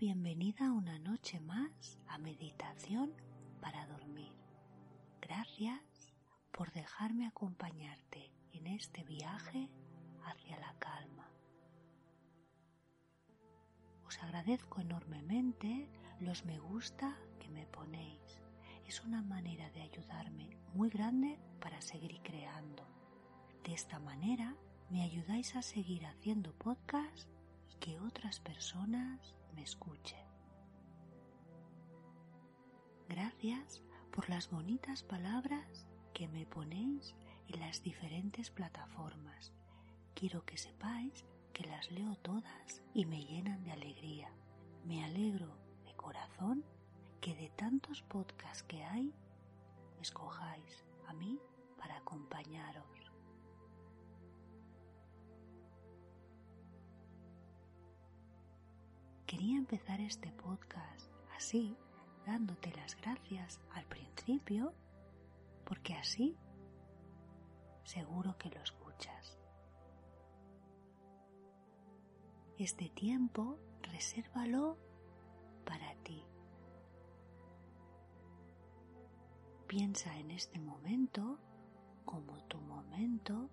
Bienvenida una noche más a Meditación para Dormir. Gracias por dejarme acompañarte en este viaje hacia la calma. Os agradezco enormemente los me gusta que me ponéis. Es una manera de ayudarme muy grande para seguir creando. De esta manera me ayudáis a seguir haciendo podcast y que otras personas me escuchen. Gracias por las bonitas palabras que me ponéis en las diferentes plataformas. Quiero que sepáis que las leo todas y me llenan de alegría. Me alegro de corazón que de tantos podcasts que hay, escojáis a mí para acompañaros. Quería empezar este podcast así, dándote las gracias al principio, porque así seguro que lo escuchas. Este tiempo resérvalo para ti. Piensa en este momento como tu momento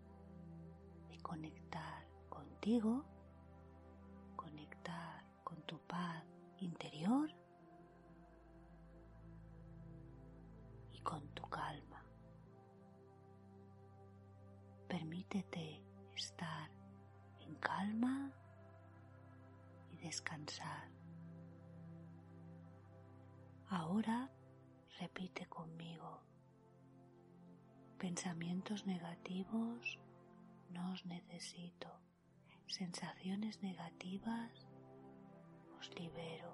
de conectar contigo, conectar con tu paz interior y con tu calma. Permítete estar en calma y descansar. Ahora repite conmigo. Pensamientos negativos no os necesito. Sensaciones negativas os libero.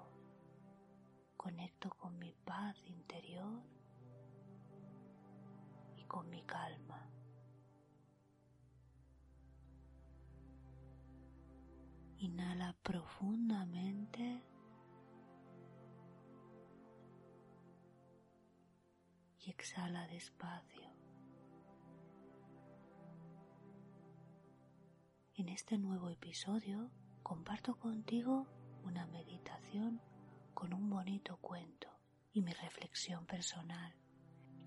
Conecto con mi paz interior y con mi calma. Inhala profundamente y exhala despacio. En este nuevo episodio comparto contigo una meditación con un bonito cuento y mi reflexión personal.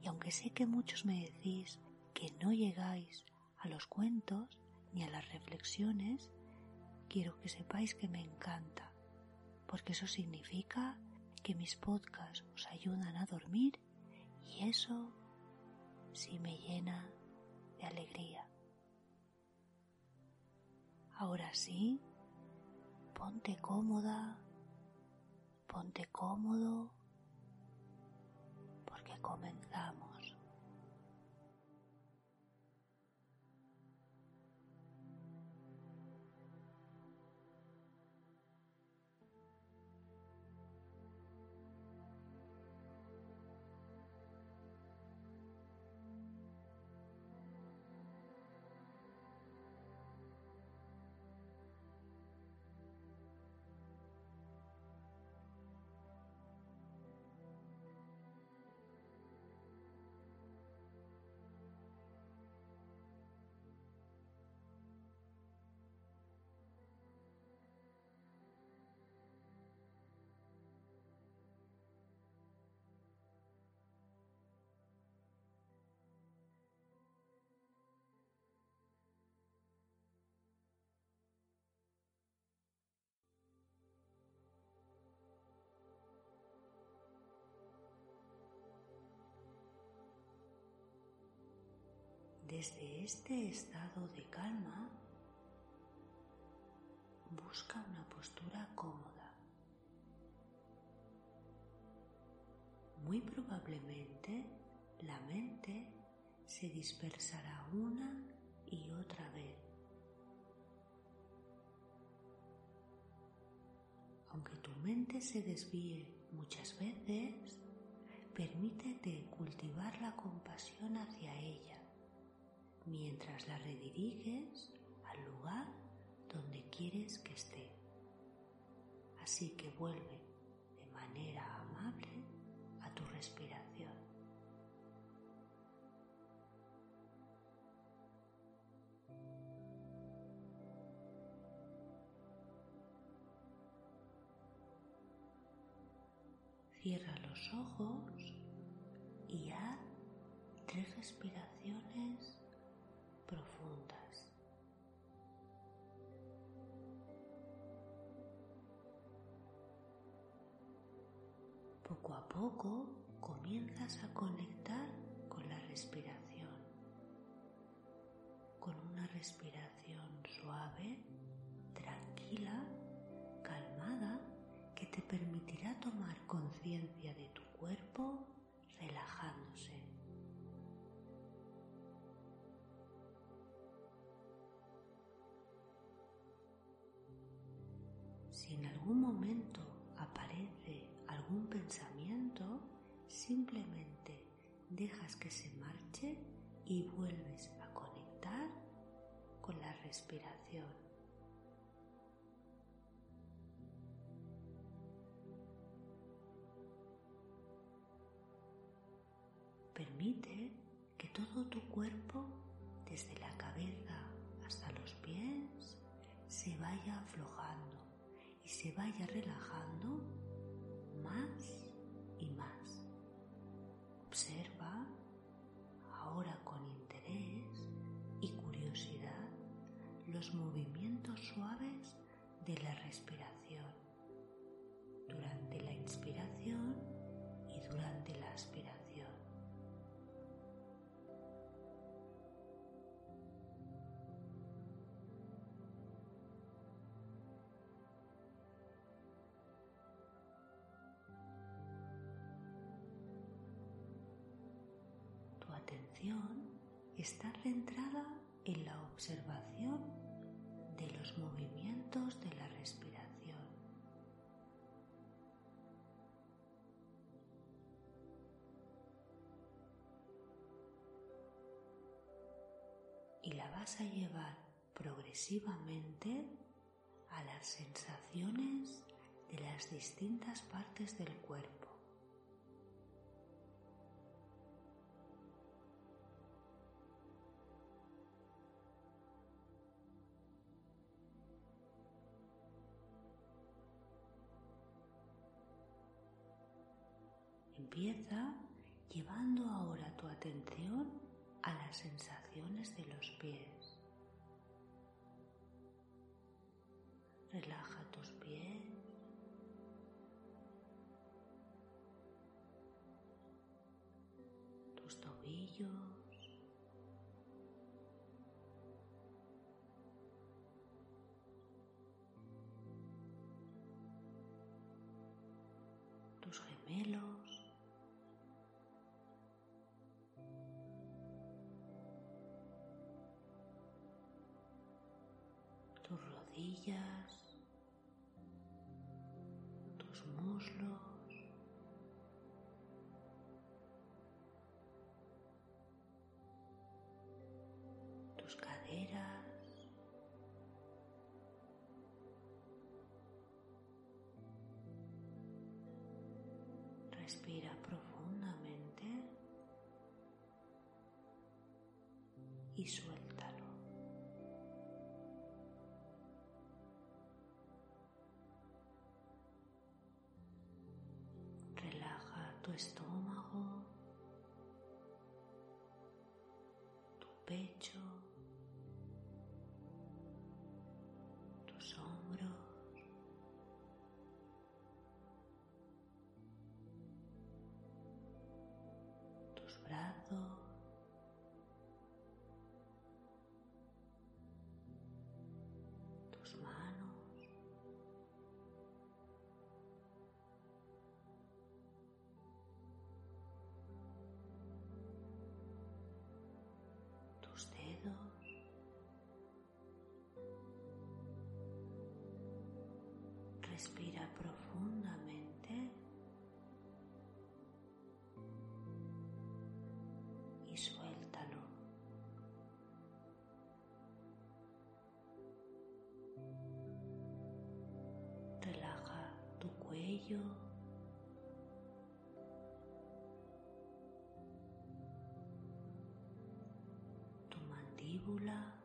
Y aunque sé que muchos me decís que no llegáis a los cuentos ni a las reflexiones, quiero que sepáis que me encanta, porque eso significa que mis podcasts os ayudan a dormir y eso sí me llena de alegría. Ahora sí, ponte cómoda, ponte cómodo, porque comenzamos. Desde este estado de calma, busca una postura cómoda. muy probablemente la mente se dispersará una y otra vez. Aunque tu mente se desvíe muchas veces, permítete cultivar la compasión hacia ella mientras la rediriges al lugar donde quieres que esté. Así que vuelve de manera amable a tu respiración. Cierra los ojos y haz tres respiraciones profundas. Poco a poco comienzas a conectar con la respiración, con una respiración suave, tranquila, calmada, que te permitirá tomar conciencia de tu cuerpo relajándose. Algún momento aparece algún pensamiento, simplemente dejas que se marche y vuelves a conectar con la respiración. Permite que todo tu cuerpo, desde la cabeza hasta los pies, se vaya aflojando se vaya relajando más y más. Observa ahora con interés y curiosidad los movimientos suaves de la respiración atención está centrada en la observación de los movimientos de la respiración. Y la vas a llevar progresivamente a las sensaciones de las distintas partes del cuerpo. Llevando ahora tu atención a las sensaciones de los pies. Relaja tus pies. Tus tobillos. tus gemelos. Tus muslos, tus caderas, Respira profundamente y suéltalo. Pecho, tus hombros, tus brazos. Respira profundamente y suéltalo. Relaja tu cuello. Tu mandíbula.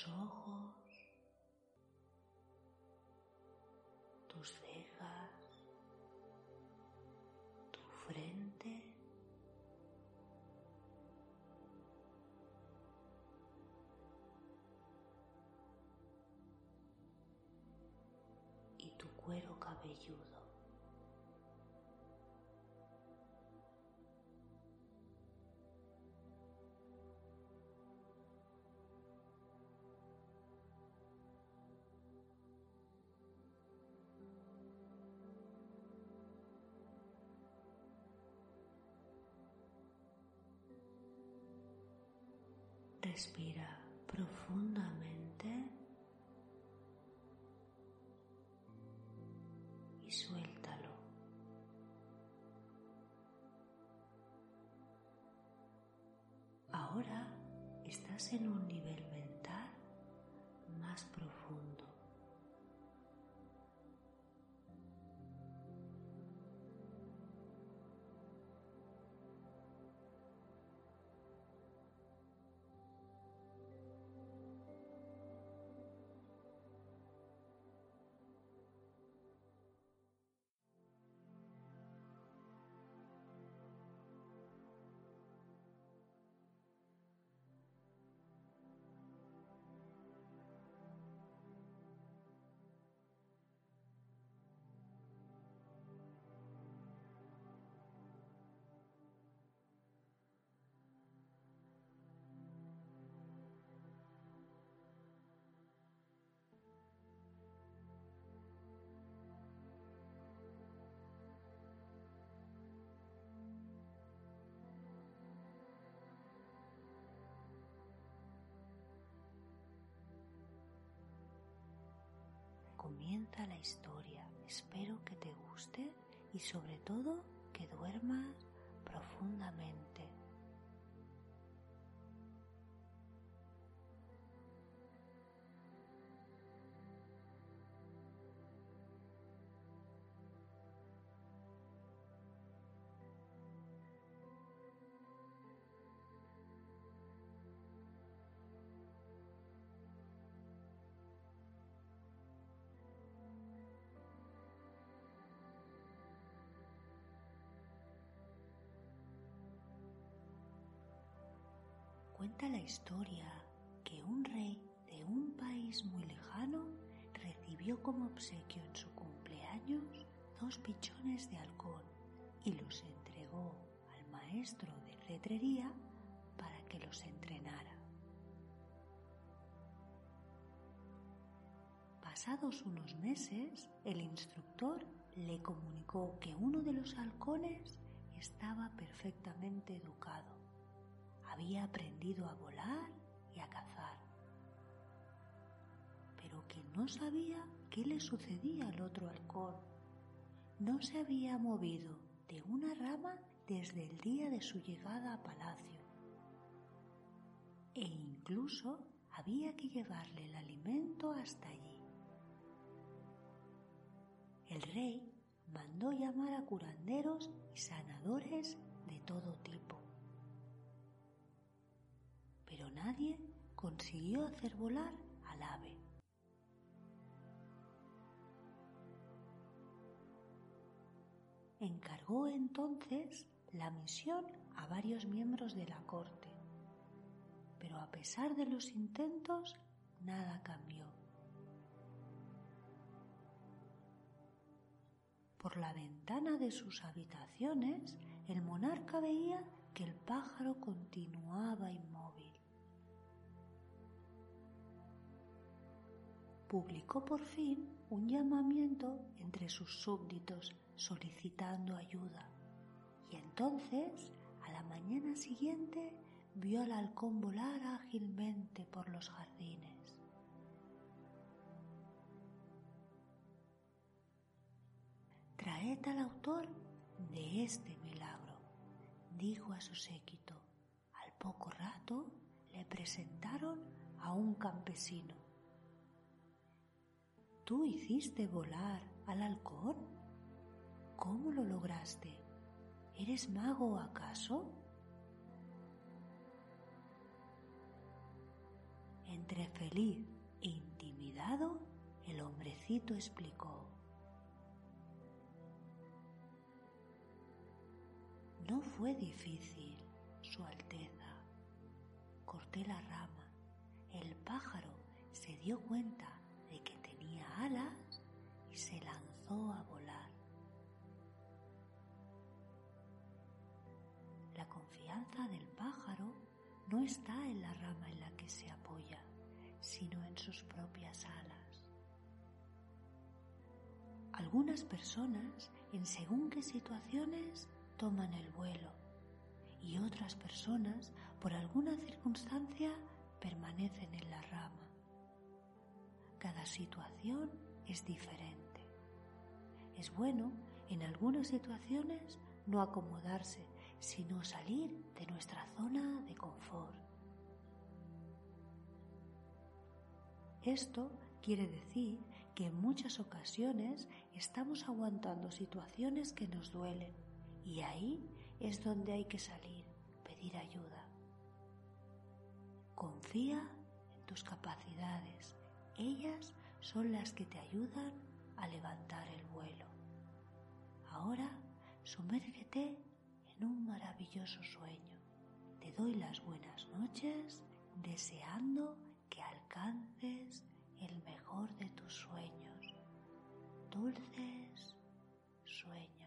Tus ojos, tus cejas, tu frente. y tu cuero cabelludo. Respira profundamente y suéltalo. Ahora estás en un nivel mental más profundo. La historia. Espero que te guste y sobre todo que duermas profundamente. La historia que un rey de un país muy lejano recibió como obsequio en su cumpleaños dos pichones de halcón y los entregó al maestro de cetrería para que los entrenara. Pasados unos meses, el instructor le comunicó que uno de los halcones estaba perfectamente educado había aprendido a volar y a cazar, pero que no sabía qué le sucedía al otro halcón. No se había movido de una rama desde el día de su llegada a palacio e incluso había que llevarle el alimento hasta allí. El rey mandó llamar a curanderos y sanadores de todo tipo nadie consiguió hacer volar al ave. Encargó entonces la misión a varios miembros de la corte, pero a pesar de los intentos, nada cambió. Por la ventana de sus habitaciones, el monarca veía que el pájaro continuaba. Publicó por fin un llamamiento entre sus súbditos solicitando ayuda y entonces a la mañana siguiente vio al halcón volar ágilmente por los jardines. Traed al autor de este milagro, dijo a su séquito. Al poco rato le presentaron a un campesino. ¿Tú hiciste volar al halcón? ¿Cómo lo lograste? ¿Eres mago acaso? Entre feliz e intimidado, el hombrecito explicó. No fue difícil, Su Alteza. Corté la rama. El pájaro se dio cuenta alas y se lanzó a volar. La confianza del pájaro no está en la rama en la que se apoya, sino en sus propias alas. Algunas personas, en según qué situaciones, toman el vuelo y otras personas, por alguna circunstancia, permanecen en la rama. Cada situación es diferente. Es bueno, en algunas situaciones, no acomodarse, sino salir de nuestra zona de confort. Esto quiere decir que en muchas ocasiones estamos aguantando situaciones que nos duelen y ahí es donde hay que salir, pedir ayuda. Confía en tus capacidades. Ellas son las que te ayudan a levantar el vuelo. Ahora sumérgete en un maravilloso sueño. Te doy las buenas noches deseando que alcances el mejor de tus sueños. Dulces sueños.